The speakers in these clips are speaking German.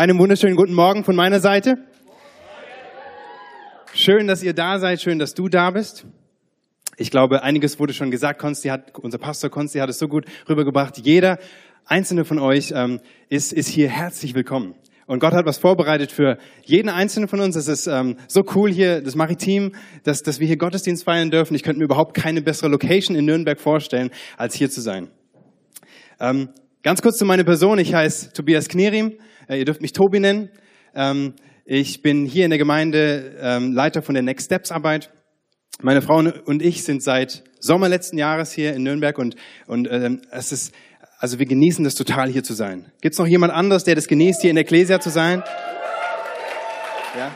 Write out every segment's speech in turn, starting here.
Einen wunderschönen guten Morgen von meiner Seite. Schön, dass ihr da seid, schön, dass du da bist. Ich glaube, einiges wurde schon gesagt. Konsti hat, unser Pastor Konsti hat es so gut rübergebracht. Jeder einzelne von euch ähm, ist, ist hier herzlich willkommen. Und Gott hat was vorbereitet für jeden einzelnen von uns. Es ist ähm, so cool hier, das Maritim, dass, dass wir hier Gottesdienst feiern dürfen. Ich könnte mir überhaupt keine bessere Location in Nürnberg vorstellen, als hier zu sein. Ähm, ganz kurz zu meiner Person. Ich heiße Tobias Knerim. Äh, ihr dürft mich Tobi nennen. Ähm, ich bin hier in der Gemeinde ähm, Leiter von der Next Steps Arbeit. Meine Frau und ich sind seit Sommer letzten Jahres hier in Nürnberg und, und ähm, es ist also wir genießen das total, hier zu sein. Gibt es noch jemand anderes, der das genießt, hier in der Ecclesia zu sein? Ja.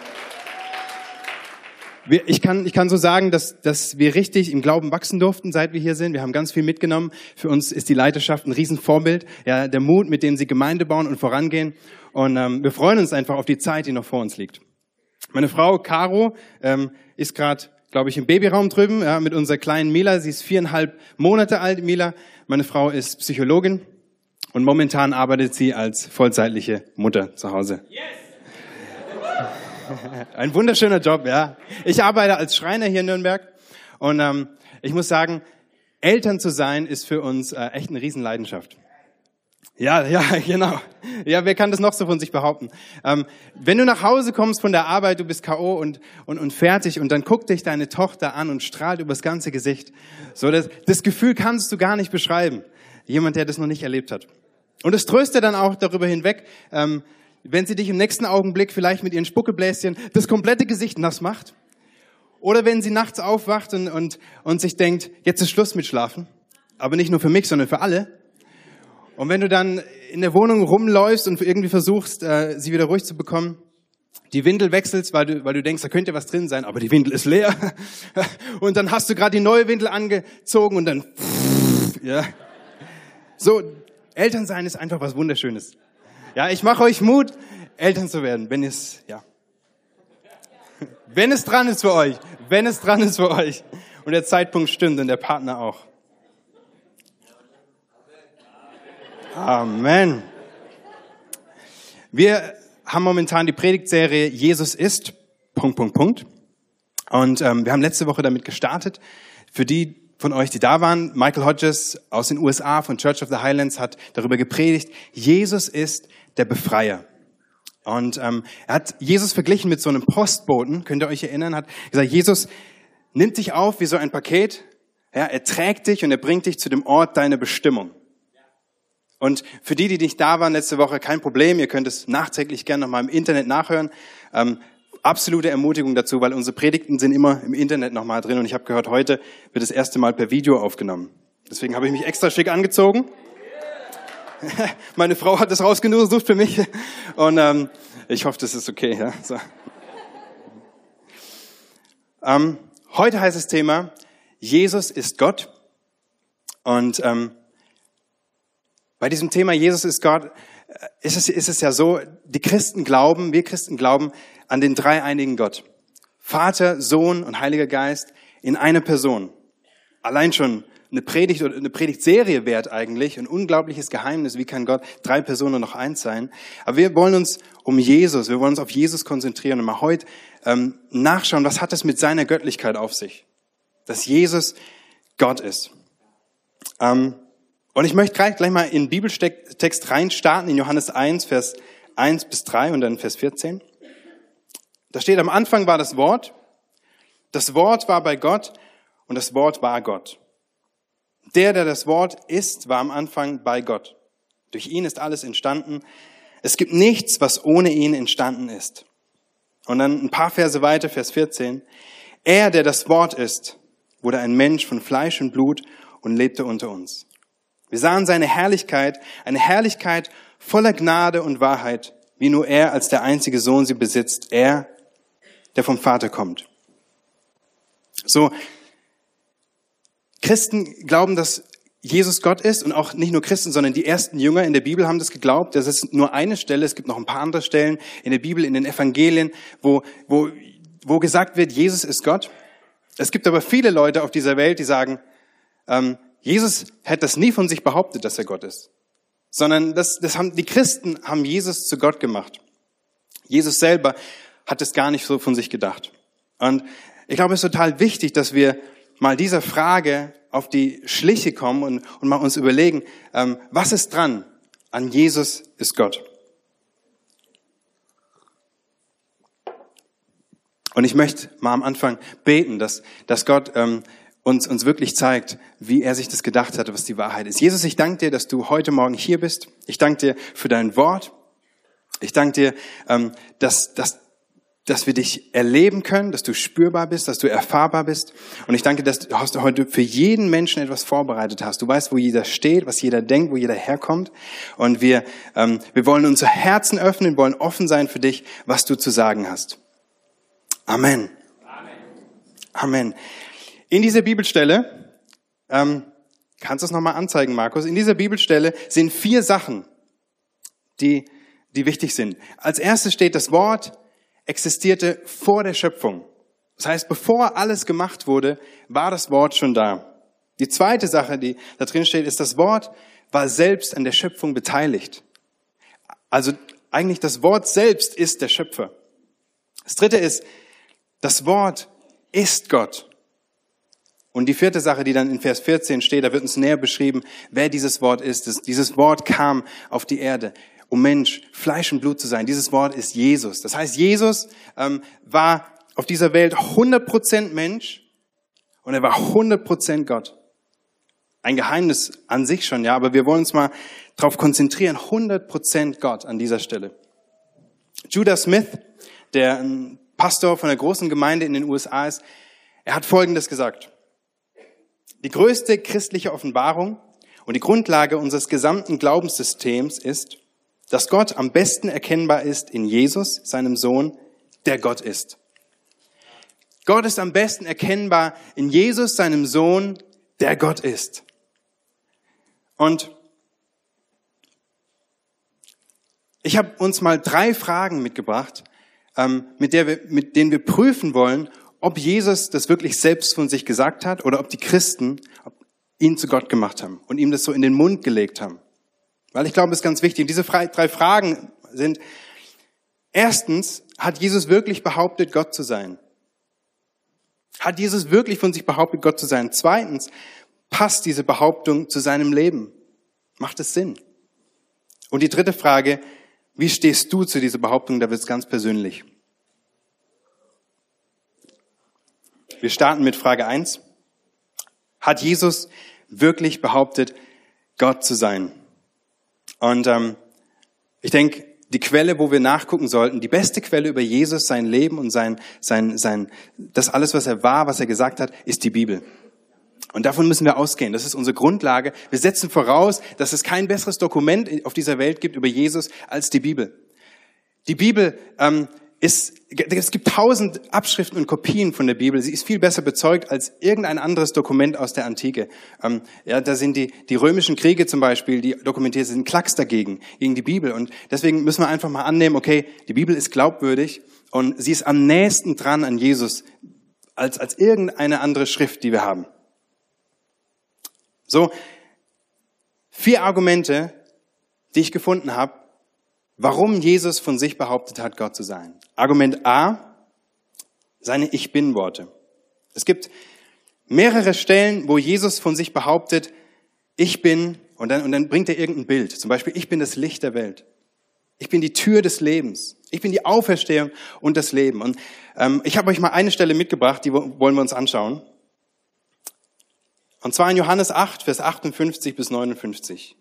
Ich, kann, ich kann so sagen, dass, dass wir richtig im Glauben wachsen durften, seit wir hier sind. Wir haben ganz viel mitgenommen. Für uns ist die Leiterschaft ein Riesenvorbild. Ja, der Mut, mit dem sie Gemeinde bauen und vorangehen. Und ähm, wir freuen uns einfach auf die Zeit, die noch vor uns liegt. Meine Frau Caro ähm, ist gerade glaube ich, im Babyraum drüben, ja, mit unserer kleinen Mila. Sie ist viereinhalb Monate alt, Mila. Meine Frau ist Psychologin und momentan arbeitet sie als vollzeitliche Mutter zu Hause. Yes! Ein wunderschöner Job, ja. Ich arbeite als Schreiner hier in Nürnberg und ähm, ich muss sagen, Eltern zu sein ist für uns äh, echt eine Riesenleidenschaft. Ja, ja, genau. Ja, wer kann das noch so von sich behaupten? Ähm, wenn du nach Hause kommst von der Arbeit, du bist K.O. Und, und, und fertig und dann guckt dich deine Tochter an und strahlt übers ganze Gesicht. So, das, das Gefühl kannst du gar nicht beschreiben. Jemand, der das noch nicht erlebt hat. Und es tröstet dann auch darüber hinweg, ähm, wenn sie dich im nächsten Augenblick vielleicht mit ihren Spuckebläschen das komplette Gesicht nass macht. Oder wenn sie nachts aufwacht und, und, und sich denkt, jetzt ist Schluss mit Schlafen. Aber nicht nur für mich, sondern für alle. Und wenn du dann in der Wohnung rumläufst und irgendwie versuchst, äh, sie wieder ruhig zu bekommen, die Windel wechselst, weil du, weil du denkst, da könnte was drin sein, aber die Windel ist leer. Und dann hast du gerade die neue Windel angezogen und dann, ja. So, Eltern sein ist einfach was Wunderschönes. Ja, ich mache euch Mut, Eltern zu werden, wenn es, ja. Wenn es dran ist für euch, wenn es dran ist für euch und der Zeitpunkt stimmt und der Partner auch. Amen. Wir haben momentan die Predigtserie Jesus ist, Punkt, Punkt, Punkt. Und ähm, wir haben letzte Woche damit gestartet. Für die von euch, die da waren, Michael Hodges aus den USA von Church of the Highlands hat darüber gepredigt, Jesus ist der Befreier. Und ähm, er hat Jesus verglichen mit so einem Postboten, könnt ihr euch erinnern, hat gesagt, Jesus nimmt dich auf wie so ein Paket, ja, er trägt dich und er bringt dich zu dem Ort deiner Bestimmung. Und für die, die nicht da waren letzte Woche, kein Problem. Ihr könnt es nachträglich gerne nochmal im Internet nachhören. Ähm, absolute Ermutigung dazu, weil unsere Predigten sind immer im Internet nochmal drin. Und ich habe gehört, heute wird das erste Mal per Video aufgenommen. Deswegen habe ich mich extra schick angezogen. Meine Frau hat das rausgesucht für mich. Und ähm, ich hoffe, das ist okay. Ja? So. Ähm, heute heißt das Thema, Jesus ist Gott. Und ähm, bei diesem Thema Jesus ist Gott, äh, ist es, ist es ja so, die Christen glauben, wir Christen glauben an den dreieinigen Gott. Vater, Sohn und Heiliger Geist in einer Person. Allein schon eine Predigt oder eine Predigtserie wert eigentlich, ein unglaubliches Geheimnis. Wie kann Gott drei Personen noch eins sein? Aber wir wollen uns um Jesus, wir wollen uns auf Jesus konzentrieren und mal heute ähm, nachschauen, was hat es mit seiner Göttlichkeit auf sich? Dass Jesus Gott ist. Ähm, und ich möchte gleich, gleich mal in den Bibeltext reinstarten, in Johannes 1, Vers 1 bis 3 und dann Vers 14. Da steht, am Anfang war das Wort, das Wort war bei Gott und das Wort war Gott. Der, der das Wort ist, war am Anfang bei Gott. Durch ihn ist alles entstanden. Es gibt nichts, was ohne ihn entstanden ist. Und dann ein paar Verse weiter, Vers 14. Er, der das Wort ist, wurde ein Mensch von Fleisch und Blut und lebte unter uns. Wir sahen seine Herrlichkeit, eine Herrlichkeit voller Gnade und Wahrheit, wie nur er als der einzige Sohn sie besitzt, er, der vom Vater kommt. So, Christen glauben, dass Jesus Gott ist und auch nicht nur Christen, sondern die ersten Jünger in der Bibel haben das geglaubt. Das ist nur eine Stelle, es gibt noch ein paar andere Stellen in der Bibel, in den Evangelien, wo, wo, wo gesagt wird, Jesus ist Gott. Es gibt aber viele Leute auf dieser Welt, die sagen, ähm, Jesus hätte das nie von sich behauptet, dass er Gott ist, sondern das, das haben, die Christen haben Jesus zu Gott gemacht. Jesus selber hat es gar nicht so von sich gedacht. Und ich glaube, es ist total wichtig, dass wir mal dieser Frage auf die Schliche kommen und, und mal uns überlegen, ähm, was ist dran an Jesus ist Gott. Und ich möchte mal am Anfang beten, dass, dass Gott ähm, uns, uns wirklich zeigt, wie er sich das gedacht hatte, was die Wahrheit ist. Jesus, ich danke dir, dass du heute Morgen hier bist. Ich danke dir für dein Wort. Ich danke dir, ähm, dass, dass, dass wir dich erleben können, dass du spürbar bist, dass du erfahrbar bist. Und ich danke, dass du heute für jeden Menschen etwas vorbereitet hast. Du weißt, wo jeder steht, was jeder denkt, wo jeder herkommt. Und wir, ähm, wir wollen unser Herzen öffnen, wollen offen sein für dich, was du zu sagen hast. Amen. Amen. In dieser Bibelstelle, ähm, kannst du es nochmal anzeigen, Markus? In dieser Bibelstelle sind vier Sachen, die, die wichtig sind. Als erstes steht, das Wort existierte vor der Schöpfung. Das heißt, bevor alles gemacht wurde, war das Wort schon da. Die zweite Sache, die da drin steht, ist, das Wort war selbst an der Schöpfung beteiligt. Also eigentlich das Wort selbst ist der Schöpfer. Das dritte ist, das Wort ist Gott. Und die vierte Sache, die dann in Vers 14 steht, da wird uns näher beschrieben, wer dieses Wort ist. Dieses Wort kam auf die Erde, um Mensch, Fleisch und Blut zu sein. Dieses Wort ist Jesus. Das heißt, Jesus ähm, war auf dieser Welt 100% Mensch und er war 100% Gott. Ein Geheimnis an sich schon, ja, aber wir wollen uns mal darauf konzentrieren, 100% Gott an dieser Stelle. Judah Smith, der ein Pastor von einer großen Gemeinde in den USA ist, er hat Folgendes gesagt. Die größte christliche Offenbarung und die Grundlage unseres gesamten Glaubenssystems ist, dass Gott am besten erkennbar ist in Jesus, seinem Sohn, der Gott ist. Gott ist am besten erkennbar in Jesus, seinem Sohn, der Gott ist. Und ich habe uns mal drei Fragen mitgebracht, ähm, mit, der wir, mit denen wir prüfen wollen, ob Jesus das wirklich selbst von sich gesagt hat oder ob die Christen ihn zu Gott gemacht haben und ihm das so in den Mund gelegt haben. Weil ich glaube, es ist ganz wichtig. Diese drei Fragen sind, erstens, hat Jesus wirklich behauptet, Gott zu sein? Hat Jesus wirklich von sich behauptet, Gott zu sein? Zweitens, passt diese Behauptung zu seinem Leben? Macht es Sinn? Und die dritte Frage, wie stehst du zu dieser Behauptung? Da wird es ganz persönlich. Wir starten mit Frage eins: Hat Jesus wirklich behauptet, Gott zu sein? Und ähm, ich denke, die Quelle, wo wir nachgucken sollten, die beste Quelle über Jesus, sein Leben und sein, sein, sein, das alles, was er war, was er gesagt hat, ist die Bibel. Und davon müssen wir ausgehen. Das ist unsere Grundlage. Wir setzen voraus, dass es kein besseres Dokument auf dieser Welt gibt über Jesus als die Bibel. Die Bibel ähm, ist, es gibt tausend Abschriften und Kopien von der Bibel. Sie ist viel besser bezeugt als irgendein anderes Dokument aus der Antike. Ähm, ja, da sind die, die römischen Kriege zum Beispiel, die dokumentiert sind, Klacks dagegen, gegen die Bibel. Und deswegen müssen wir einfach mal annehmen, okay, die Bibel ist glaubwürdig und sie ist am nächsten dran an Jesus als, als irgendeine andere Schrift, die wir haben. So, vier Argumente, die ich gefunden habe, warum Jesus von sich behauptet hat, Gott zu sein. Argument A, seine Ich bin-Worte. Es gibt mehrere Stellen, wo Jesus von sich behauptet, ich bin, und dann, und dann bringt er irgendein Bild. Zum Beispiel, ich bin das Licht der Welt. Ich bin die Tür des Lebens. Ich bin die Auferstehung und das Leben. Und ähm, ich habe euch mal eine Stelle mitgebracht, die wollen wir uns anschauen. Und zwar in Johannes 8, Vers 58 bis 59.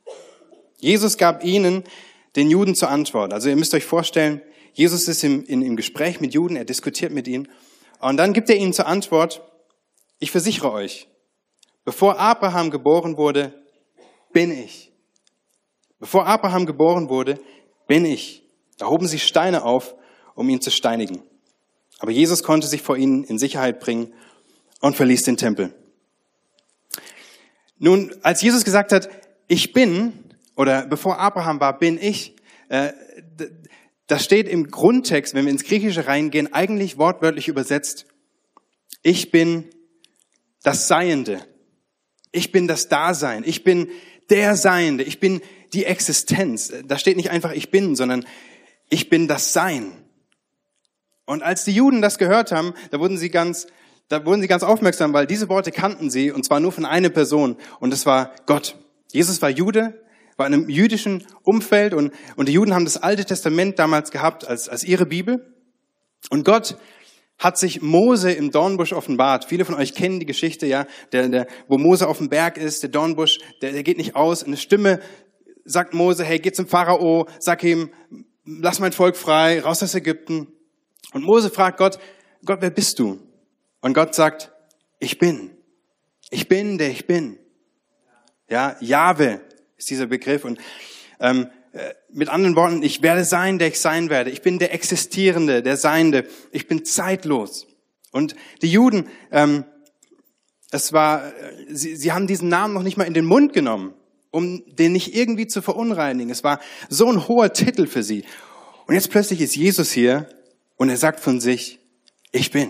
Jesus gab ihnen, den Juden, zur Antwort. Also ihr müsst euch vorstellen, Jesus ist im, in, im Gespräch mit Juden, er diskutiert mit ihnen. Und dann gibt er ihnen zur Antwort, ich versichere euch, bevor Abraham geboren wurde, bin ich. Bevor Abraham geboren wurde, bin ich. Da hoben sie Steine auf, um ihn zu steinigen. Aber Jesus konnte sich vor ihnen in Sicherheit bringen und verließ den Tempel. Nun, als Jesus gesagt hat, ich bin, oder bevor Abraham war, bin ich, äh, das steht im Grundtext, wenn wir ins Griechische reingehen, eigentlich wortwörtlich übersetzt, ich bin das Seiende. Ich bin das Dasein. Ich bin der Seiende. Ich bin die Existenz. Da steht nicht einfach ich bin, sondern ich bin das Sein. Und als die Juden das gehört haben, da wurden sie ganz, da wurden sie ganz aufmerksam, weil diese Worte kannten sie, und zwar nur von einer Person, und das war Gott. Jesus war Jude, war in einem jüdischen Umfeld, und, und die Juden haben das Alte Testament damals gehabt als, als ihre Bibel. Und Gott hat sich Mose im Dornbusch offenbart. Viele von euch kennen die Geschichte, ja, der, der, wo Mose auf dem Berg ist, der Dornbusch, der, der geht nicht aus. Eine Stimme sagt Mose, hey, geh zum Pharao, sag ihm, lass mein Volk frei, raus aus Ägypten. Und Mose fragt Gott, Gott, wer bist du? Und Gott sagt, ich bin. Ich bin, der ich bin. Ja, Jahwe ist dieser Begriff. Und ähm, äh, mit anderen Worten, ich werde sein, der ich sein werde. Ich bin der Existierende, der Seiende. Ich bin zeitlos. Und die Juden, ähm, es war, äh, sie, sie haben diesen Namen noch nicht mal in den Mund genommen, um den nicht irgendwie zu verunreinigen. Es war so ein hoher Titel für sie. Und jetzt plötzlich ist Jesus hier und er sagt von sich, ich bin.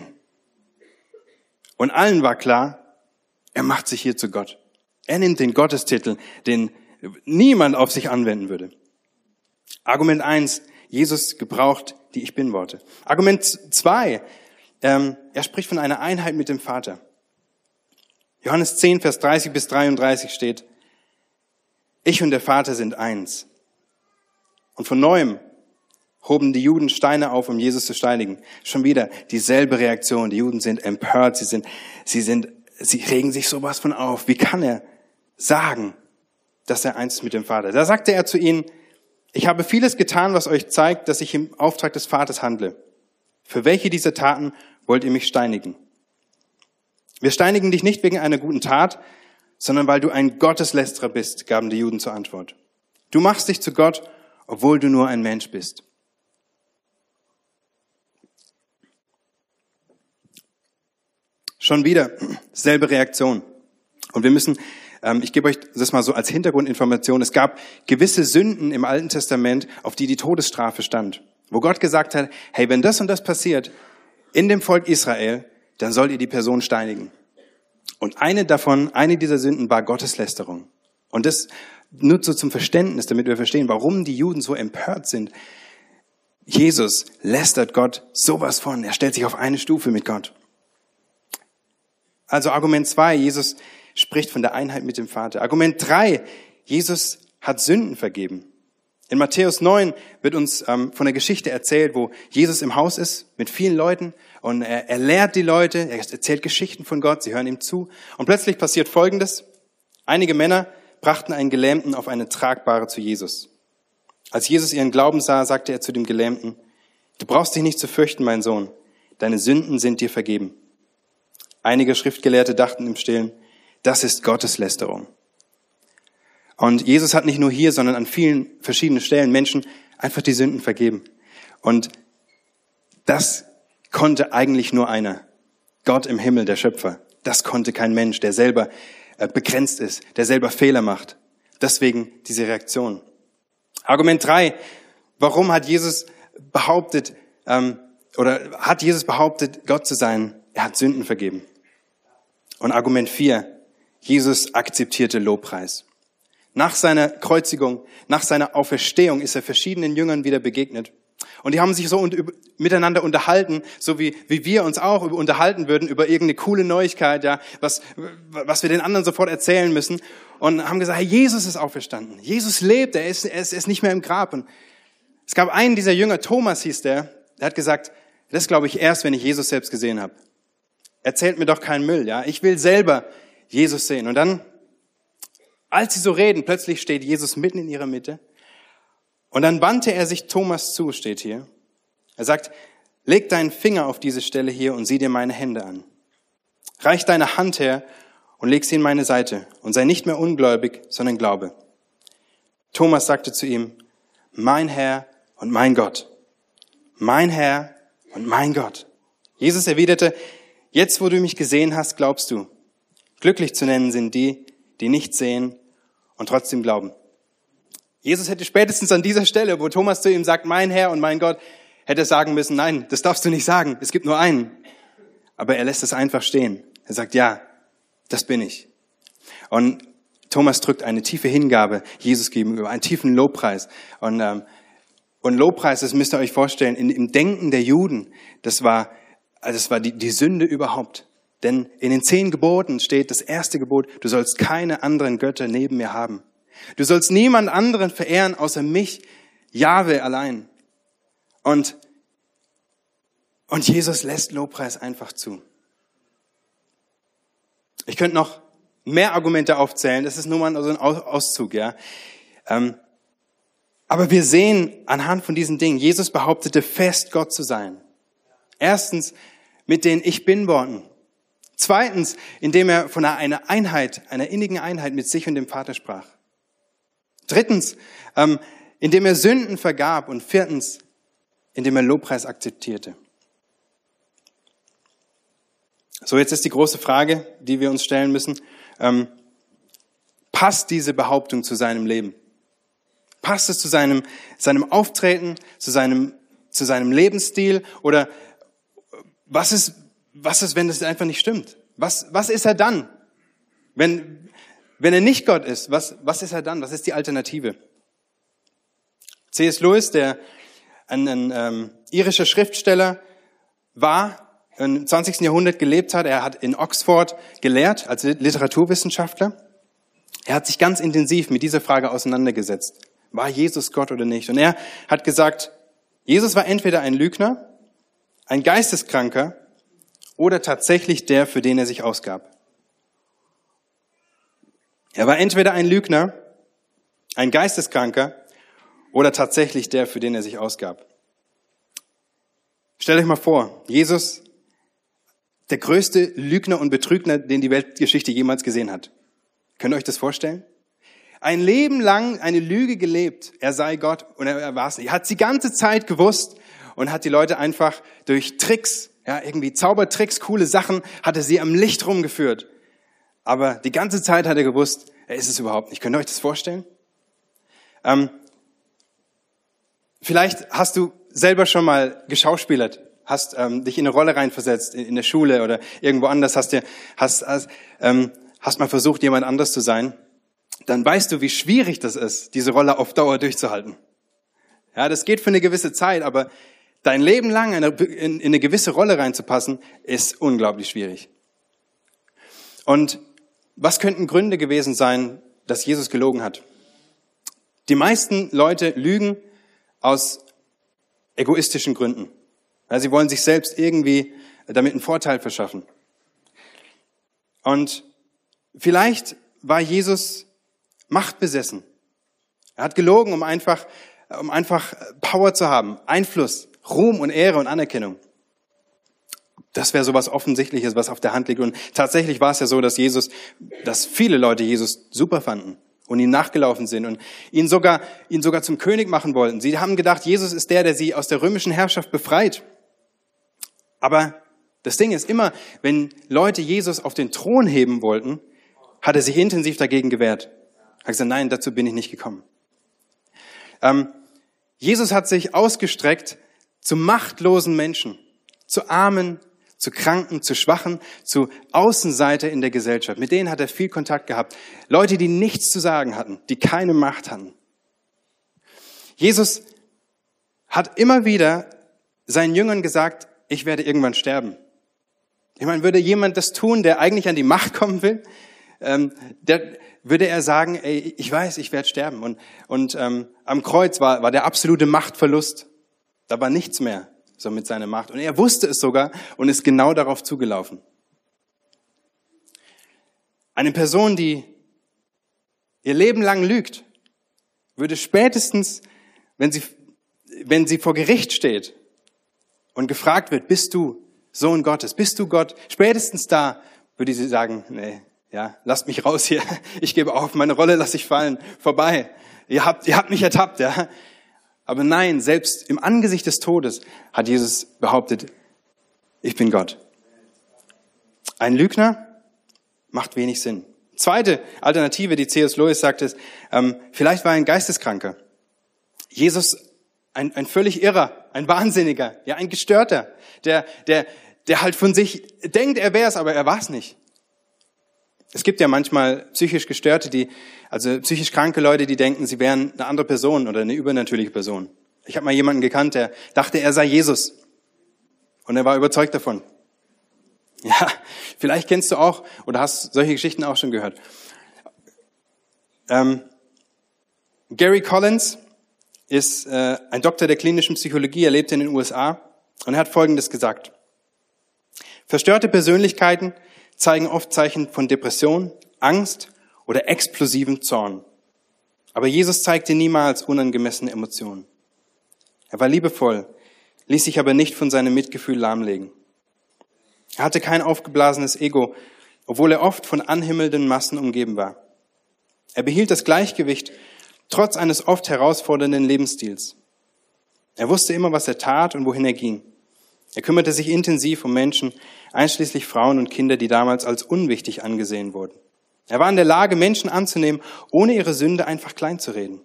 Und allen war klar, er macht sich hier zu Gott. Er nimmt den Gottestitel, den niemand auf sich anwenden würde. Argument eins: Jesus gebraucht die Ich Bin-Worte. Argument zwei: ähm, er spricht von einer Einheit mit dem Vater. Johannes 10, Vers 30 bis 33 steht, ich und der Vater sind eins. Und von neuem hoben die Juden Steine auf, um Jesus zu steinigen. Schon wieder dieselbe Reaktion. Die Juden sind empört, sie sind, sie sind, sie regen sich sowas von auf. Wie kann er sagen, dass er eins mit dem Vater? Da sagte er zu ihnen, ich habe vieles getan, was euch zeigt, dass ich im Auftrag des Vaters handle. Für welche dieser Taten wollt ihr mich steinigen? Wir steinigen dich nicht wegen einer guten Tat, sondern weil du ein Gotteslästerer bist, gaben die Juden zur Antwort. Du machst dich zu Gott, obwohl du nur ein Mensch bist. Schon wieder selbe Reaktion. Und wir müssen ich gebe euch das mal so als Hintergrundinformation. Es gab gewisse Sünden im Alten Testament, auf die die Todesstrafe stand. Wo Gott gesagt hat, hey, wenn das und das passiert in dem Volk Israel, dann sollt ihr die Person steinigen. Und eine davon, eine dieser Sünden war Gotteslästerung. Und das nur so zum Verständnis, damit wir verstehen, warum die Juden so empört sind. Jesus lästert Gott sowas von. Er stellt sich auf eine Stufe mit Gott. Also Argument zwei, Jesus spricht von der Einheit mit dem Vater. Argument drei, Jesus hat Sünden vergeben. In Matthäus 9 wird uns ähm, von der Geschichte erzählt, wo Jesus im Haus ist mit vielen Leuten und er, er lehrt die Leute, er erzählt Geschichten von Gott, sie hören ihm zu. Und plötzlich passiert Folgendes. Einige Männer brachten einen Gelähmten auf eine tragbare zu Jesus. Als Jesus ihren Glauben sah, sagte er zu dem Gelähmten, du brauchst dich nicht zu fürchten, mein Sohn, deine Sünden sind dir vergeben. Einige Schriftgelehrte dachten im Stillen, das ist Gotteslästerung. Und Jesus hat nicht nur hier, sondern an vielen verschiedenen Stellen Menschen einfach die Sünden vergeben. Und das konnte eigentlich nur einer. Gott im Himmel, der Schöpfer. Das konnte kein Mensch, der selber äh, begrenzt ist, der selber Fehler macht. Deswegen diese Reaktion. Argument drei. Warum hat Jesus behauptet, ähm, oder hat Jesus behauptet, Gott zu sein? Er hat Sünden vergeben. Und Argument vier. Jesus akzeptierte Lobpreis. Nach seiner Kreuzigung, nach seiner Auferstehung ist er verschiedenen Jüngern wieder begegnet. Und die haben sich so miteinander unterhalten, so wie, wie wir uns auch unterhalten würden über irgendeine coole Neuigkeit, ja, was, was wir den anderen sofort erzählen müssen. Und haben gesagt, hey, Jesus ist auferstanden. Jesus lebt, er ist, er ist, er ist nicht mehr im Grab. Und es gab einen dieser Jünger, Thomas hieß der, der hat gesagt, das glaube ich erst, wenn ich Jesus selbst gesehen habe. Erzählt mir doch keinen Müll, ja. Ich will selber Jesus sehen. Und dann, als sie so reden, plötzlich steht Jesus mitten in ihrer Mitte. Und dann wandte er sich Thomas zu, steht hier. Er sagt, leg deinen Finger auf diese Stelle hier und sieh dir meine Hände an. Reich deine Hand her und leg sie in meine Seite und sei nicht mehr ungläubig, sondern glaube. Thomas sagte zu ihm, mein Herr und mein Gott. Mein Herr und mein Gott. Jesus erwiderte, jetzt wo du mich gesehen hast, glaubst du. Glücklich zu nennen sind die, die nicht sehen und trotzdem glauben. Jesus hätte spätestens an dieser Stelle, wo Thomas zu ihm sagt, mein Herr und mein Gott, hätte sagen müssen, nein, das darfst du nicht sagen, es gibt nur einen. Aber er lässt es einfach stehen. Er sagt, ja, das bin ich. Und Thomas drückt eine tiefe Hingabe Jesus gegenüber, einen tiefen Lobpreis. Und, ähm, Und Lobpreis, das müsst ihr euch vorstellen, in, im Denken der Juden, das war, das war die, die Sünde überhaupt. Denn in den zehn Geboten steht das erste Gebot, du sollst keine anderen Götter neben mir haben. Du sollst niemand anderen verehren außer mich, Jahwe allein. Und, und Jesus lässt Lobpreis einfach zu. Ich könnte noch mehr Argumente aufzählen, das ist nur mal so ein Auszug, ja. Ähm, aber wir sehen anhand von diesen Dingen, Jesus behauptete fest, Gott zu sein. Erstens mit den Ich Bin-Worten. Zweitens, indem er von einer Einheit, einer innigen Einheit mit sich und dem Vater sprach. Drittens, ähm, indem er Sünden vergab. Und viertens, indem er Lobpreis akzeptierte. So, jetzt ist die große Frage, die wir uns stellen müssen. Ähm, passt diese Behauptung zu seinem Leben? Passt es zu seinem, seinem Auftreten, zu seinem, zu seinem Lebensstil? Oder was ist, was ist, wenn das einfach nicht stimmt? Was, was ist er dann? Wenn, wenn er nicht Gott ist, was, was ist er dann? Was ist die Alternative? C.S. Lewis, der ein, ein ähm, irischer Schriftsteller war, im 20. Jahrhundert gelebt hat, er hat in Oxford gelehrt als Literaturwissenschaftler. Er hat sich ganz intensiv mit dieser Frage auseinandergesetzt. War Jesus Gott oder nicht? Und er hat gesagt, Jesus war entweder ein Lügner, ein Geisteskranker oder tatsächlich der, für den er sich ausgab. Er war entweder ein Lügner, ein Geisteskranker oder tatsächlich der, für den er sich ausgab. Stellt euch mal vor, Jesus, der größte Lügner und Betrügner, den die Weltgeschichte jemals gesehen hat. Könnt ihr euch das vorstellen? ein Leben lang eine Lüge gelebt, er sei Gott und er war es nicht. Er hat die ganze Zeit gewusst und hat die Leute einfach durch Tricks, ja, irgendwie Zaubertricks, coole Sachen, hatte sie am Licht rumgeführt. Aber die ganze Zeit hat er gewusst, er ist es überhaupt nicht. Könnt ihr euch das vorstellen? Ähm, vielleicht hast du selber schon mal geschauspielert, hast ähm, dich in eine Rolle reinversetzt, in, in der Schule oder irgendwo anders, hast dir, hast, hast, ähm, hast mal versucht, jemand anders zu sein dann weißt du, wie schwierig das ist, diese Rolle auf Dauer durchzuhalten. Ja, das geht für eine gewisse Zeit, aber dein Leben lang in eine, gewisse Rolle reinzupassen, ist unglaublich schwierig. Und was könnten Gründe gewesen sein, dass Jesus gelogen hat? Die meisten Leute lügen aus egoistischen Gründen. Sie wollen sich selbst irgendwie damit einen Vorteil verschaffen. Und vielleicht war Jesus machtbesessen. Er hat gelogen, um einfach, um einfach Power zu haben, Einfluss, Ruhm und Ehre und Anerkennung. Das wäre so was Offensichtliches, was auf der Hand liegt. Und tatsächlich war es ja so, dass Jesus, dass viele Leute Jesus super fanden und ihm nachgelaufen sind und ihn sogar, ihn sogar zum König machen wollten. Sie haben gedacht, Jesus ist der, der sie aus der römischen Herrschaft befreit. Aber das Ding ist immer, wenn Leute Jesus auf den Thron heben wollten, hat er sich intensiv dagegen gewehrt. Er hat gesagt, nein, dazu bin ich nicht gekommen. Ähm, Jesus hat sich ausgestreckt zu machtlosen Menschen, zu Armen, zu Kranken, zu Schwachen, zu Außenseiter in der Gesellschaft. Mit denen hat er viel Kontakt gehabt. Leute, die nichts zu sagen hatten, die keine Macht hatten. Jesus hat immer wieder seinen Jüngern gesagt, ich werde irgendwann sterben. Ich meine, würde jemand das tun, der eigentlich an die Macht kommen will? Ähm, der, würde er sagen, ey, ich weiß, ich werde sterben. Und, und ähm, am Kreuz war, war der absolute Machtverlust. Da war nichts mehr so mit seiner Macht. Und er wusste es sogar und ist genau darauf zugelaufen. Eine Person, die ihr Leben lang lügt, würde spätestens, wenn sie, wenn sie vor Gericht steht und gefragt wird, bist du Sohn Gottes, bist du Gott, spätestens da würde sie sagen, nee, ja, lasst mich raus hier. Ich gebe auf, meine Rolle lasse ich fallen. Vorbei. Ihr habt, ihr habt mich ertappt, ja. Aber nein, selbst im Angesicht des Todes hat Jesus behauptet, ich bin Gott. Ein Lügner macht wenig Sinn. Zweite Alternative, die C.S. Lewis sagt, ist, ähm, vielleicht war er ein Geisteskranker. Jesus ein, ein völlig Irrer, ein Wahnsinniger, ja, ein Gestörter, der, der, der halt von sich denkt, er wäre es, aber er war es nicht. Es gibt ja manchmal psychisch Gestörte, die, also psychisch kranke Leute, die denken, sie wären eine andere Person oder eine übernatürliche Person. Ich habe mal jemanden gekannt, der dachte, er sei Jesus. Und er war überzeugt davon. Ja, vielleicht kennst du auch oder hast solche Geschichten auch schon gehört. Ähm, Gary Collins ist äh, ein Doktor der klinischen Psychologie, er lebt in den USA und er hat Folgendes gesagt. Verstörte Persönlichkeiten zeigen oft Zeichen von Depression, Angst oder explosivem Zorn. Aber Jesus zeigte niemals unangemessene Emotionen. Er war liebevoll, ließ sich aber nicht von seinem Mitgefühl lahmlegen. Er hatte kein aufgeblasenes Ego, obwohl er oft von anhimmelnden Massen umgeben war. Er behielt das Gleichgewicht trotz eines oft herausfordernden Lebensstils. Er wusste immer, was er tat und wohin er ging. Er kümmerte sich intensiv um Menschen, einschließlich Frauen und Kinder, die damals als unwichtig angesehen wurden. Er war in der Lage, Menschen anzunehmen, ohne ihre Sünde einfach klein zu reden.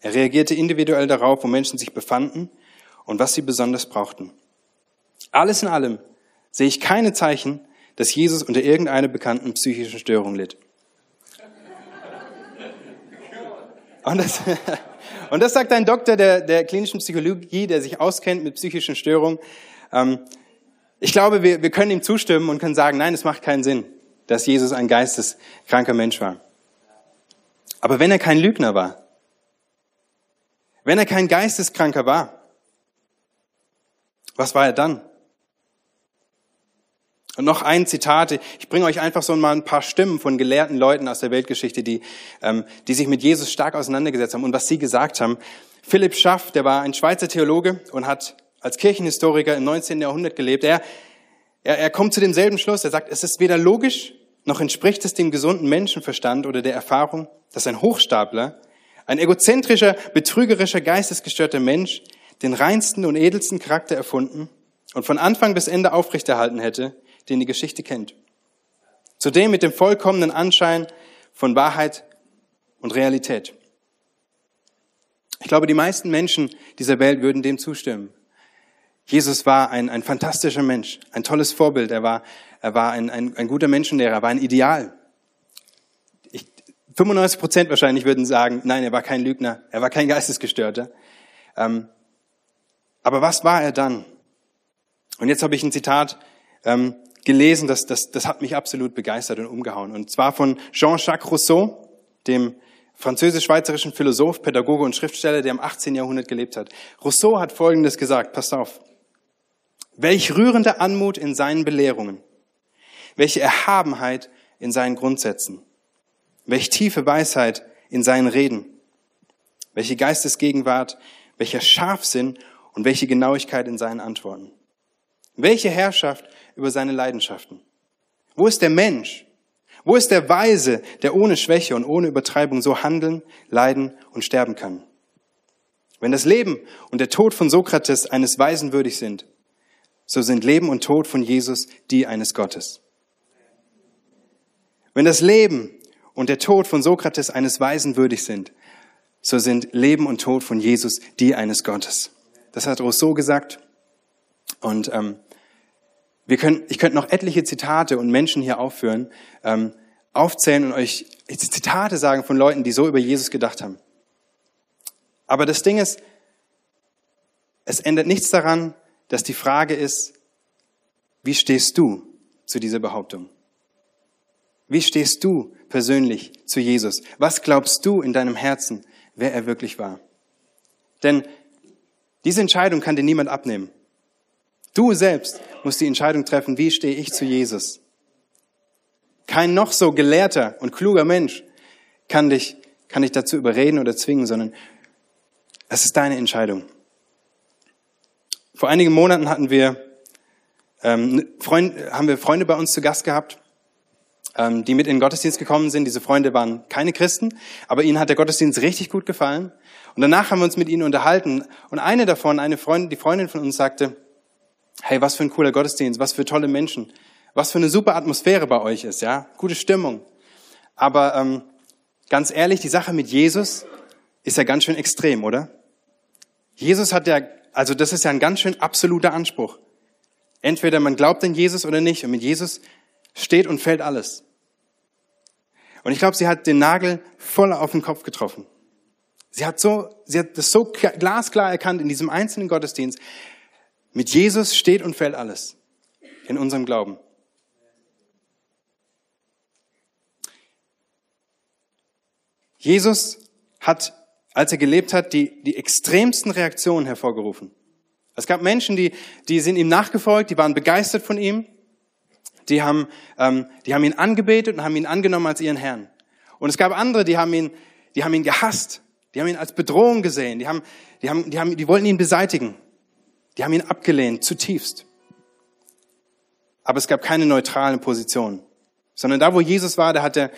Er reagierte individuell darauf, wo Menschen sich befanden und was sie besonders brauchten. Alles in allem sehe ich keine Zeichen, dass Jesus unter irgendeiner bekannten psychischen Störung litt. Und das, und das sagt ein Doktor der, der klinischen Psychologie, der sich auskennt mit psychischen Störungen. Ähm, ich glaube, wir, wir können ihm zustimmen und können sagen, nein, es macht keinen Sinn, dass Jesus ein geisteskranker Mensch war. Aber wenn er kein Lügner war, wenn er kein Geisteskranker war, was war er dann? Und noch ein Zitat. Ich bringe euch einfach so mal ein paar Stimmen von gelehrten Leuten aus der Weltgeschichte, die, ähm, die sich mit Jesus stark auseinandergesetzt haben und was sie gesagt haben. Philipp Schaff, der war ein Schweizer Theologe und hat als Kirchenhistoriker im 19. Jahrhundert gelebt. Er, er, er kommt zu demselben Schluss. Er sagt, es ist weder logisch, noch entspricht es dem gesunden Menschenverstand oder der Erfahrung, dass ein Hochstapler, ein egozentrischer, betrügerischer, geistesgestörter Mensch den reinsten und edelsten Charakter erfunden und von Anfang bis Ende aufrechterhalten hätte, den die Geschichte kennt. Zudem mit dem vollkommenen Anschein von Wahrheit und Realität. Ich glaube, die meisten Menschen dieser Welt würden dem zustimmen. Jesus war ein, ein fantastischer Mensch, ein tolles Vorbild. Er war, er war ein, ein, ein guter Menschenlehrer, er war ein Ideal. Ich, 95 Prozent wahrscheinlich würden sagen, nein, er war kein Lügner, er war kein Geistesgestörter. Ähm, aber was war er dann? Und jetzt habe ich ein Zitat ähm, gelesen, das, das, das hat mich absolut begeistert und umgehauen. Und zwar von Jean-Jacques Rousseau, dem französisch-schweizerischen Philosoph, Pädagoge und Schriftsteller, der im 18. Jahrhundert gelebt hat. Rousseau hat Folgendes gesagt, passt auf. Welch rührende Anmut in seinen Belehrungen, welche Erhabenheit in seinen Grundsätzen, welch tiefe Weisheit in seinen Reden, welche Geistesgegenwart, welcher Scharfsinn und welche Genauigkeit in seinen Antworten. Welche Herrschaft über seine Leidenschaften? Wo ist der Mensch? Wo ist der Weise, der ohne Schwäche und ohne Übertreibung so handeln, leiden und sterben kann? Wenn das Leben und der Tod von Sokrates eines Weisen würdig sind, so sind Leben und Tod von Jesus die eines Gottes. Wenn das Leben und der Tod von Sokrates eines Weisen würdig sind, so sind Leben und Tod von Jesus die eines Gottes. Das hat Rousseau gesagt. Und ähm, wir können, ich könnte noch etliche Zitate und Menschen hier aufführen, ähm, aufzählen und euch Zitate sagen von Leuten, die so über Jesus gedacht haben. Aber das Ding ist, es ändert nichts daran, dass die Frage ist, wie stehst du zu dieser Behauptung? Wie stehst du persönlich zu Jesus? Was glaubst du in deinem Herzen, wer er wirklich war? Denn diese Entscheidung kann dir niemand abnehmen. Du selbst musst die Entscheidung treffen, wie stehe ich zu Jesus. Kein noch so gelehrter und kluger Mensch kann dich, kann dich dazu überreden oder zwingen, sondern es ist deine Entscheidung. Vor einigen Monaten hatten wir, ähm, Freund, haben wir Freunde bei uns zu Gast gehabt, ähm, die mit in den Gottesdienst gekommen sind. Diese Freunde waren keine Christen, aber ihnen hat der Gottesdienst richtig gut gefallen. Und danach haben wir uns mit ihnen unterhalten. Und eine davon, eine Freundin, die Freundin von uns sagte, hey, was für ein cooler Gottesdienst, was für tolle Menschen, was für eine super Atmosphäre bei euch ist, ja, gute Stimmung. Aber ähm, ganz ehrlich, die Sache mit Jesus ist ja ganz schön extrem, oder? Jesus hat ja, also das ist ja ein ganz schön absoluter Anspruch. Entweder man glaubt an Jesus oder nicht. Und mit Jesus steht und fällt alles. Und ich glaube, sie hat den Nagel voll auf den Kopf getroffen. Sie hat so, sie hat das so glasklar erkannt in diesem einzelnen Gottesdienst. Mit Jesus steht und fällt alles in unserem Glauben. Jesus hat, als er gelebt hat, die, die extremsten Reaktionen hervorgerufen. Es gab Menschen, die, die sind ihm nachgefolgt, die waren begeistert von ihm, die haben, ähm, die haben ihn angebetet und haben ihn angenommen als ihren Herrn. Und es gab andere, die haben ihn, die haben ihn gehasst, die haben ihn als Bedrohung gesehen, die haben, die haben, die haben, die wollten ihn beseitigen, die haben ihn abgelehnt, zutiefst. Aber es gab keine neutrale Position, sondern da, wo Jesus war, da hat er,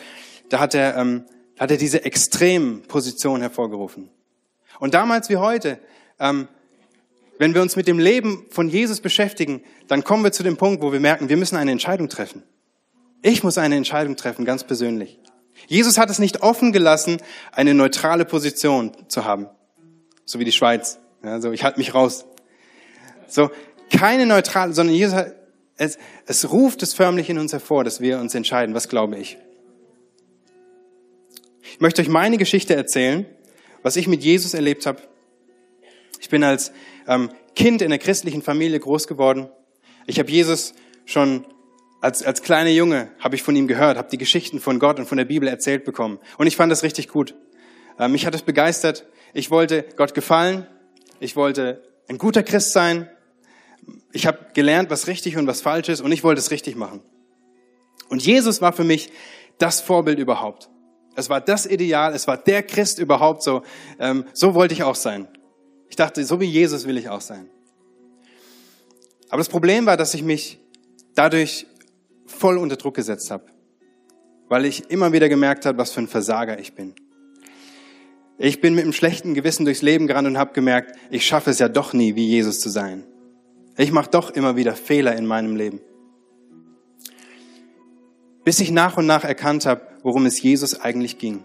da hat er, ähm, hat er diese extremen Position hervorgerufen. Und damals wie heute, ähm, wenn wir uns mit dem Leben von Jesus beschäftigen, dann kommen wir zu dem Punkt, wo wir merken, wir müssen eine Entscheidung treffen. Ich muss eine Entscheidung treffen, ganz persönlich. Jesus hat es nicht offen gelassen, eine neutrale Position zu haben. So wie die Schweiz. Ja, so, ich halte mich raus. So, keine neutrale, sondern Jesus hat, es, es ruft es förmlich in uns hervor, dass wir uns entscheiden, was glaube ich. Ich möchte euch meine Geschichte erzählen, was ich mit Jesus erlebt habe. Ich bin als ähm, Kind in einer christlichen Familie groß geworden. Ich habe Jesus schon als, als kleiner Junge, habe ich von ihm gehört, habe die Geschichten von Gott und von der Bibel erzählt bekommen. Und ich fand das richtig gut. Ähm, mich hat es begeistert. Ich wollte Gott gefallen. Ich wollte ein guter Christ sein. Ich habe gelernt, was richtig und was falsch ist und ich wollte es richtig machen. Und Jesus war für mich das Vorbild überhaupt. Es war das Ideal, es war der Christ überhaupt so. Ähm, so wollte ich auch sein. Ich dachte, so wie Jesus will ich auch sein. Aber das Problem war, dass ich mich dadurch voll unter Druck gesetzt habe, weil ich immer wieder gemerkt habe, was für ein Versager ich bin. Ich bin mit einem schlechten Gewissen durchs Leben gerannt und habe gemerkt, ich schaffe es ja doch nie, wie Jesus zu sein. Ich mache doch immer wieder Fehler in meinem Leben. Bis ich nach und nach erkannt habe, worum es Jesus eigentlich ging.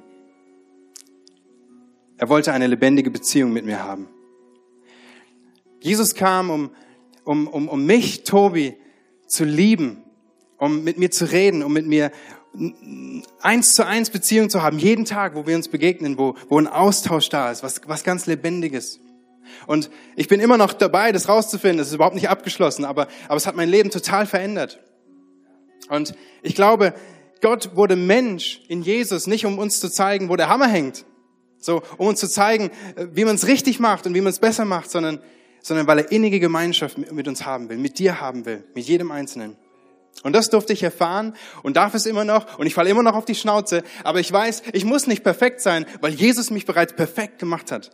Er wollte eine lebendige Beziehung mit mir haben. Jesus kam, um, um, um, um mich, Tobi, zu lieben, um mit mir zu reden, um mit mir eins zu eins Beziehung zu haben, jeden Tag, wo wir uns begegnen, wo, wo ein Austausch da ist, was, was ganz Lebendiges. Und ich bin immer noch dabei, das rauszufinden. Das ist überhaupt nicht abgeschlossen, aber, aber es hat mein Leben total verändert. Und ich glaube, Gott wurde Mensch in Jesus, nicht um uns zu zeigen, wo der Hammer hängt, so um uns zu zeigen, wie man es richtig macht und wie man es besser macht, sondern sondern weil er innige Gemeinschaft mit uns haben will, mit dir haben will, mit jedem Einzelnen. Und das durfte ich erfahren und darf es immer noch und ich falle immer noch auf die Schnauze, aber ich weiß, ich muss nicht perfekt sein, weil Jesus mich bereits perfekt gemacht hat.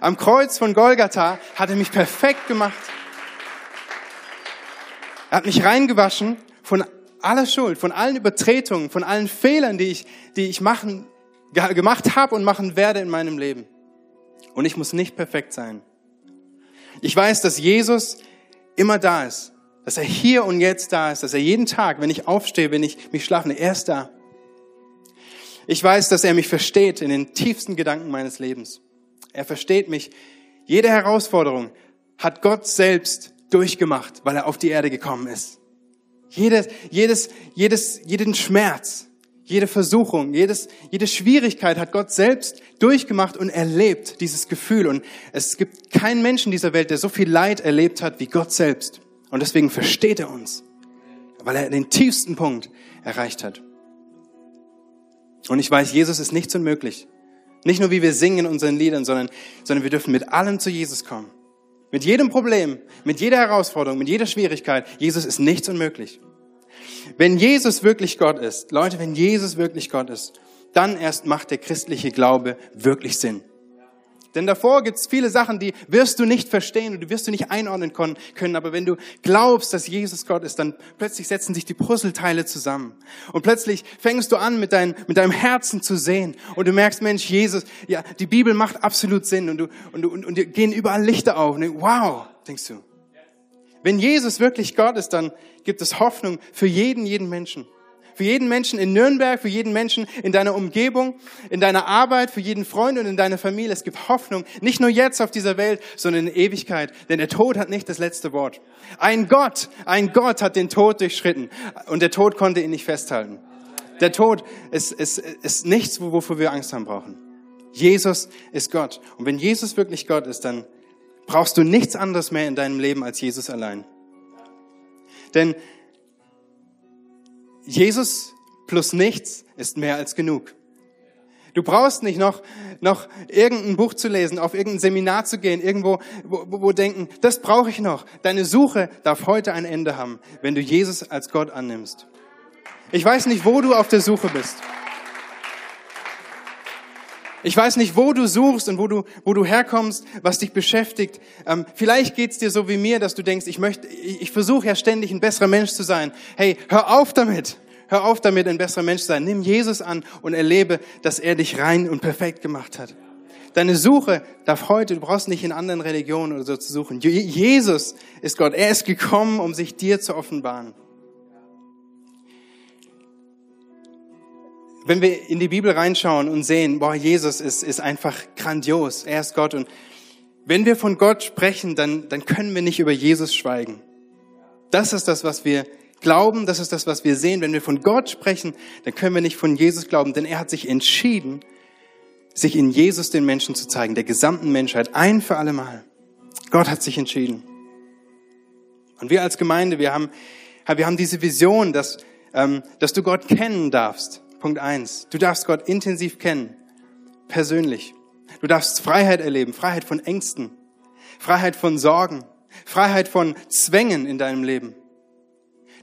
Am Kreuz von Golgatha hat er mich perfekt gemacht. Er hat mich reingewaschen von aller Schuld, von allen Übertretungen, von allen Fehlern, die ich, die ich machen, gemacht habe und machen werde in meinem Leben. Und ich muss nicht perfekt sein. Ich weiß, dass Jesus immer da ist, dass er hier und jetzt da ist, dass er jeden Tag, wenn ich aufstehe, wenn ich mich schlafe, er ist da. Ich weiß, dass er mich versteht in den tiefsten Gedanken meines Lebens. Er versteht mich. Jede Herausforderung hat Gott selbst durchgemacht, weil er auf die Erde gekommen ist. Jedes, jedes, jedes, jeden Schmerz, jede Versuchung, jedes, jede Schwierigkeit hat Gott selbst durchgemacht und erlebt, dieses Gefühl. Und es gibt keinen Menschen dieser Welt, der so viel Leid erlebt hat wie Gott selbst. Und deswegen versteht er uns, weil er den tiefsten Punkt erreicht hat. Und ich weiß, Jesus ist nichts unmöglich. Nicht nur wie wir singen in unseren Liedern, sondern, sondern wir dürfen mit allem zu Jesus kommen. Mit jedem Problem, mit jeder Herausforderung, mit jeder Schwierigkeit. Jesus ist nichts unmöglich. Wenn Jesus wirklich Gott ist, Leute, wenn Jesus wirklich Gott ist, dann erst macht der christliche Glaube wirklich Sinn. Denn davor gibt es viele Sachen, die wirst du nicht verstehen und die wirst du nicht einordnen können. Aber wenn du glaubst, dass Jesus Gott ist, dann plötzlich setzen sich die Puzzleteile zusammen. Und plötzlich fängst du an, mit, dein, mit deinem Herzen zu sehen. Und du merkst, Mensch, Jesus, ja, die Bibel macht absolut Sinn. Und du, und und, und dir gehen überall Lichter auf. Und wow, denkst du. Wenn Jesus wirklich Gott ist, dann gibt es Hoffnung für jeden, jeden Menschen. Für jeden Menschen in Nürnberg, für jeden Menschen in deiner Umgebung, in deiner Arbeit, für jeden Freund und in deiner Familie. Es gibt Hoffnung, nicht nur jetzt auf dieser Welt, sondern in Ewigkeit. Denn der Tod hat nicht das letzte Wort. Ein Gott, ein Gott hat den Tod durchschritten und der Tod konnte ihn nicht festhalten. Der Tod ist, ist, ist nichts, wofür wir Angst haben brauchen. Jesus ist Gott. Und wenn Jesus wirklich Gott ist, dann brauchst du nichts anderes mehr in deinem Leben als Jesus allein. Denn Jesus plus nichts ist mehr als genug. Du brauchst nicht noch, noch irgendein Buch zu lesen, auf irgendein Seminar zu gehen, irgendwo, wo, wo denken, das brauche ich noch. Deine Suche darf heute ein Ende haben, wenn du Jesus als Gott annimmst. Ich weiß nicht, wo du auf der Suche bist. Ich weiß nicht, wo du suchst und wo du, wo du herkommst, was dich beschäftigt. Ähm, vielleicht geht's dir so wie mir, dass du denkst, ich möchte, ich, ich versuche ja ständig ein besserer Mensch zu sein. Hey, hör auf damit. Hör auf damit, ein besserer Mensch zu sein. Nimm Jesus an und erlebe, dass er dich rein und perfekt gemacht hat. Deine Suche darf heute, du brauchst nicht in anderen Religionen oder so zu suchen. Jesus ist Gott. Er ist gekommen, um sich dir zu offenbaren. Wenn wir in die Bibel reinschauen und sehen, boah, Jesus ist, ist einfach grandios, er ist Gott. Und wenn wir von Gott sprechen, dann, dann können wir nicht über Jesus schweigen. Das ist das, was wir glauben, das ist das, was wir sehen. Wenn wir von Gott sprechen, dann können wir nicht von Jesus glauben, denn er hat sich entschieden, sich in Jesus den Menschen zu zeigen, der gesamten Menschheit, ein für alle Mal. Gott hat sich entschieden. Und wir als Gemeinde, wir haben, wir haben diese Vision, dass, ähm, dass du Gott kennen darfst. Punkt eins. Du darfst Gott intensiv kennen, persönlich. Du darfst Freiheit erleben, Freiheit von Ängsten, Freiheit von Sorgen, Freiheit von Zwängen in deinem Leben.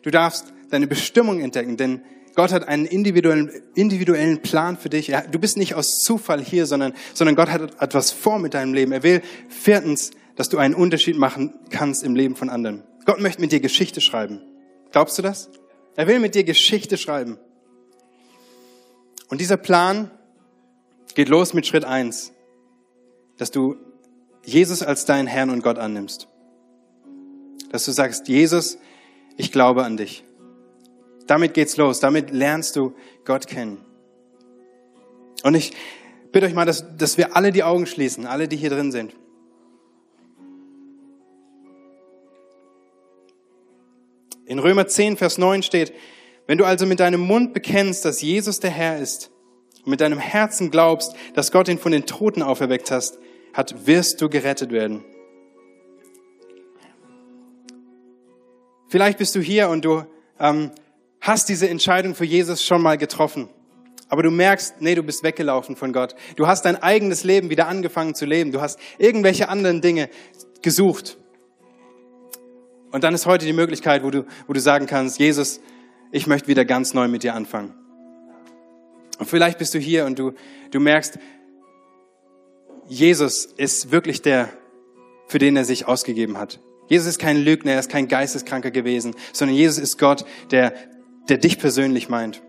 Du darfst deine Bestimmung entdecken, denn Gott hat einen individuellen, individuellen Plan für dich. Du bist nicht aus Zufall hier, sondern, sondern Gott hat etwas vor mit deinem Leben. Er will viertens, dass du einen Unterschied machen kannst im Leben von anderen. Gott möchte mit dir Geschichte schreiben. Glaubst du das? Er will mit dir Geschichte schreiben. Und dieser Plan geht los mit Schritt eins, dass du Jesus als deinen Herrn und Gott annimmst. Dass du sagst, Jesus, ich glaube an dich. Damit geht's los. Damit lernst du Gott kennen. Und ich bitte euch mal, dass, dass wir alle die Augen schließen, alle, die hier drin sind. In Römer 10, Vers 9 steht, wenn du also mit deinem Mund bekennst, dass Jesus der Herr ist und mit deinem Herzen glaubst, dass Gott ihn von den Toten auferweckt hast, hat, wirst du gerettet werden. Vielleicht bist du hier und du ähm, hast diese Entscheidung für Jesus schon mal getroffen. Aber du merkst, nee, du bist weggelaufen von Gott. Du hast dein eigenes Leben wieder angefangen zu leben. Du hast irgendwelche anderen Dinge gesucht. Und dann ist heute die Möglichkeit, wo du, wo du sagen kannst, Jesus, ich möchte wieder ganz neu mit dir anfangen. Und vielleicht bist du hier und du, du merkst, Jesus ist wirklich der, für den er sich ausgegeben hat. Jesus ist kein Lügner, er ist kein Geisteskranker gewesen, sondern Jesus ist Gott, der, der dich persönlich meint.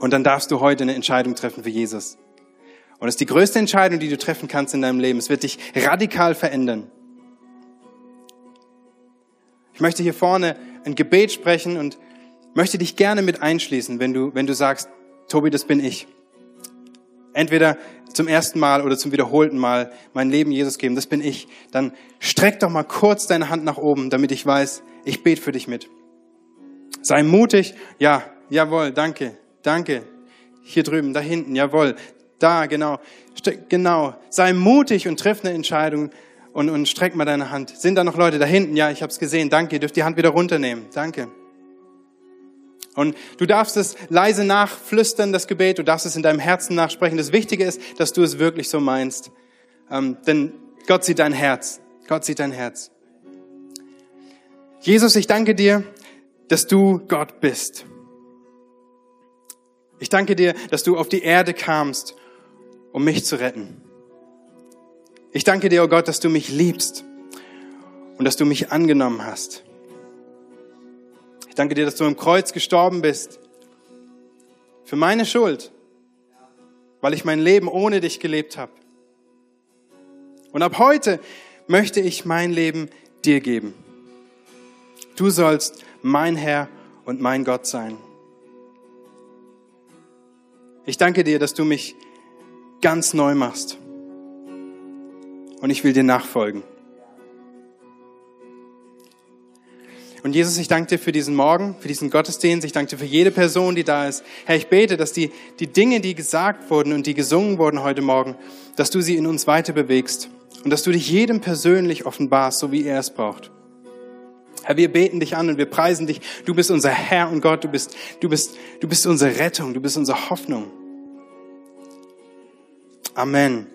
Und dann darfst du heute eine Entscheidung treffen für Jesus. Und es ist die größte Entscheidung, die du treffen kannst in deinem Leben. Es wird dich radikal verändern. Ich möchte hier vorne ein Gebet sprechen und möchte dich gerne mit einschließen, wenn du, wenn du sagst, Tobi, das bin ich. Entweder zum ersten Mal oder zum wiederholten Mal mein Leben Jesus geben, das bin ich. Dann streck doch mal kurz deine Hand nach oben, damit ich weiß, ich bete für dich mit. Sei mutig. Ja, jawohl, danke, danke. Hier drüben, da hinten, jawohl. Da, genau. Genau. Sei mutig und triff eine Entscheidung und, und streck mal deine Hand. Sind da noch Leute da hinten? Ja, ich habe es gesehen. Danke. Ihr dürft die Hand wieder runternehmen. Danke. Und du darfst es leise nachflüstern, das Gebet, du darfst es in deinem Herzen nachsprechen. Das Wichtige ist, dass du es wirklich so meinst. Ähm, denn Gott sieht dein Herz. Gott sieht dein Herz. Jesus, ich danke dir, dass du Gott bist. Ich danke dir, dass du auf die Erde kamst, um mich zu retten. Ich danke dir, oh Gott, dass du mich liebst und dass du mich angenommen hast danke dir, dass du im Kreuz gestorben bist. Für meine Schuld. Weil ich mein Leben ohne dich gelebt habe. Und ab heute möchte ich mein Leben dir geben. Du sollst mein Herr und mein Gott sein. Ich danke dir, dass du mich ganz neu machst. Und ich will dir nachfolgen. Und Jesus, ich danke dir für diesen Morgen, für diesen Gottesdienst. Ich danke dir für jede Person, die da ist. Herr, ich bete, dass die, die Dinge, die gesagt wurden und die gesungen wurden heute Morgen, dass du sie in uns weiter bewegst und dass du dich jedem persönlich offenbarst, so wie er es braucht. Herr, wir beten dich an und wir preisen dich. Du bist unser Herr und Gott. Du bist, du bist, du bist unsere Rettung. Du bist unsere Hoffnung. Amen.